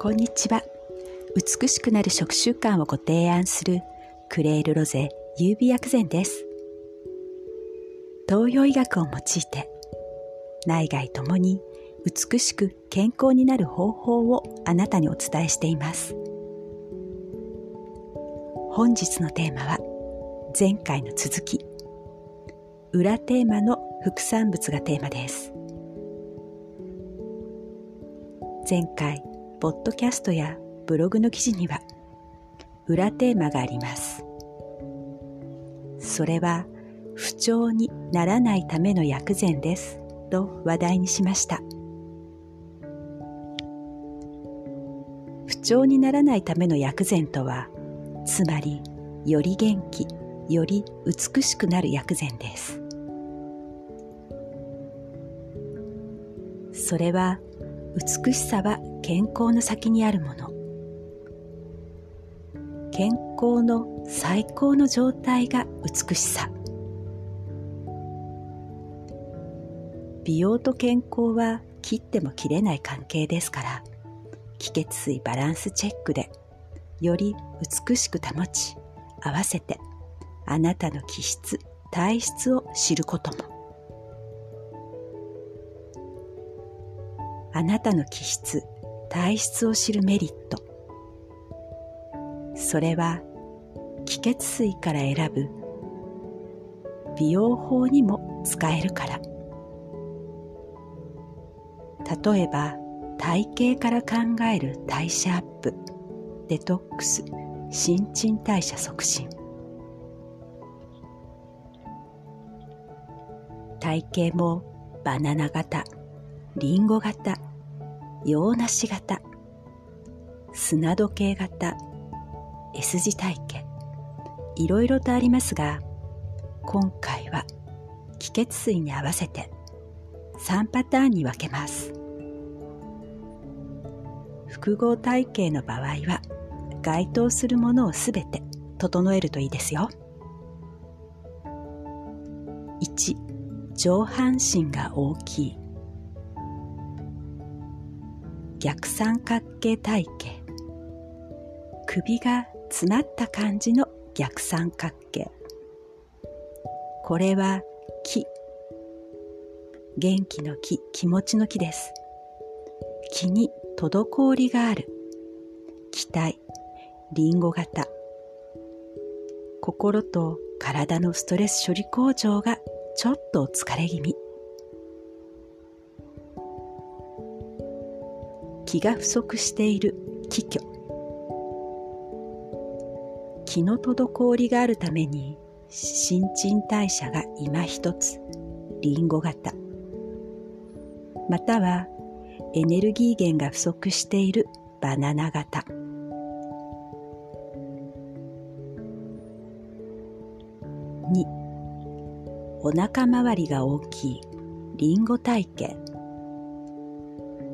こんにちは。美しくなる食習慣をご提案するクレールロゼ優美薬膳です。東洋医学を用いて内外ともに美しく健康になる方法をあなたにお伝えしています。本日のテーマは前回の続き。裏テーマの副産物がテーマです。前回ポッドキャストやブログの記事には裏テーマがあります。それは不調にならないための薬膳ですと話題にしました。不調にならないための薬膳とはつまりより元気より美しくなる薬膳です。それは美しさは健康の先にあるもの。健康の最高の状態が美しさ。美容と健康は切っても切れない関係ですから気血水バランスチェックでより美しく保ち合わせてあなたの気質体質を知ることも。あなたの気質体質を知るメリット。それは気血水から選ぶ美容法にも使えるから。例えば体型から考える代謝アップデトックス新陳代謝促進。体型もバナナ型リンゴ型。洋梨型砂時計型 S 字体型いろいろとありますが今回は気血水に合わせて3パターンに分けます。複合体型の場合は該当するものをすべて整えるといいですよ。1上半身が大きい。逆三角形体型首が詰まった感じの逆三角形。これは気元気の気気持ちの気です。気に滞りがある。気体。リンゴ型。心と体のストレス処理工場がちょっと疲れ気味。気が不足している。気虚気の滞りがあるために新陳代謝が今一つ。リンゴ型。またはエネルギー源が不足している。バナナ型。2お腹周りが大きい。リンゴ体型。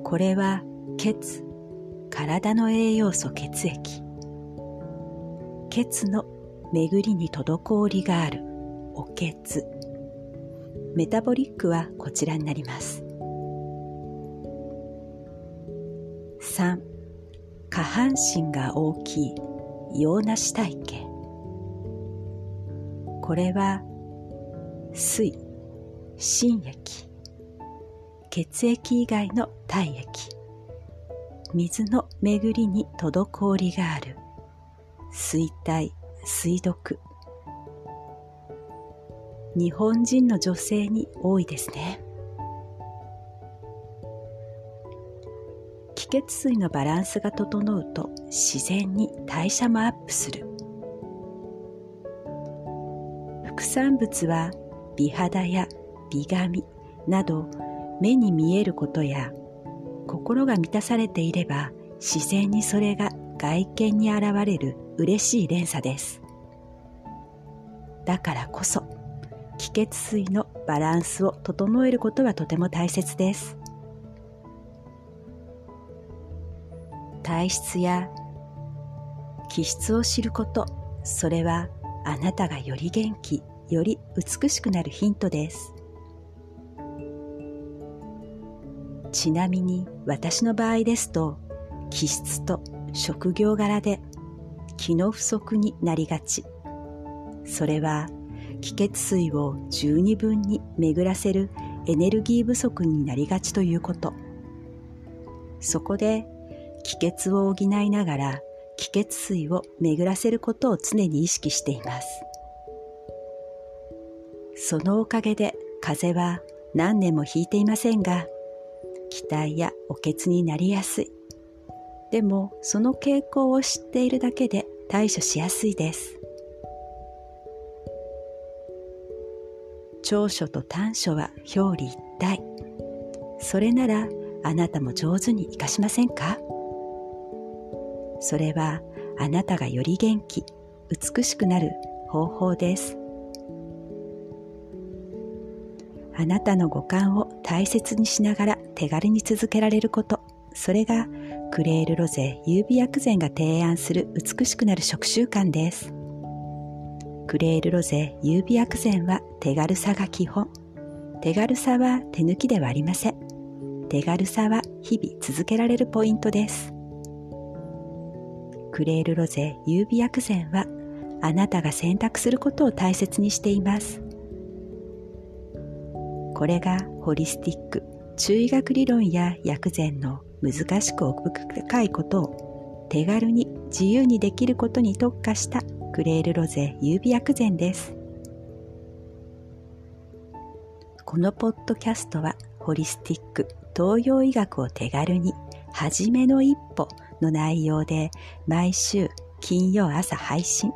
これは血体の栄養素血液。血の巡りに滞りがあるお血。メタボリックはこちらになります。3下半身が大きい洋梨体型これは水心液。血液以外の体液。水の巡りに滞りがある。水体水毒日本人の女性に多いですね。気血水のバランスが整うと自然に代謝もアップする。副産物は美肌や美髪など目に見えることや心が満たされていれば自然にそれが外見に現れる嬉しい連鎖です。だからこそ気血水のバランスを整えることはとても大切です。体質や気質を知ること、それはあなたがより元気、より美しくなるヒントです。ちなみに私の場合ですと気質と職業柄で気の不足になりがち。それは気血水を十二分に巡らせるエネルギー不足になりがちということ。そこで気血を補いながら気血水を巡らせることを常に意識しています。そのおかげで風邪は何年もひいていませんが、気体やおけつになりやすい。でもその傾向を知っているだけで対処しやすいです。長所と短所は表裏一体。それならあなたも上手に活かしませんか？それはあなたがより元気、美しくなる方法です。あなたの五感を大切にしながら手軽に続けられること、それがクレールロゼ優美薬膳が提案する美しくなる食習慣です。クレールロゼ優美薬膳は手軽さが基本。手軽さは手抜きではありません。手軽さは日々続けられるポイントです。クレールロゼ優美薬膳はあなたが選択することを大切にしています。これがホリスティック、中医学理論や薬膳の難しく奥深いことを手軽に自由にできることに特化したクレールロゼ優美薬膳です。このポッドキャストはホリスティック東洋医学を手軽に初めの一歩の内容で毎週金曜朝配信。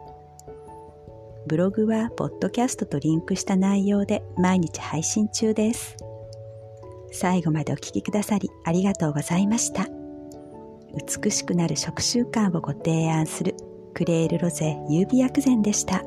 ブログはポッドキャストとリンクした内容で毎日配信中です。最後までお聴きくださりありがとうございました。美しくなる食習慣をご提案するクレールロゼ優美薬膳でした。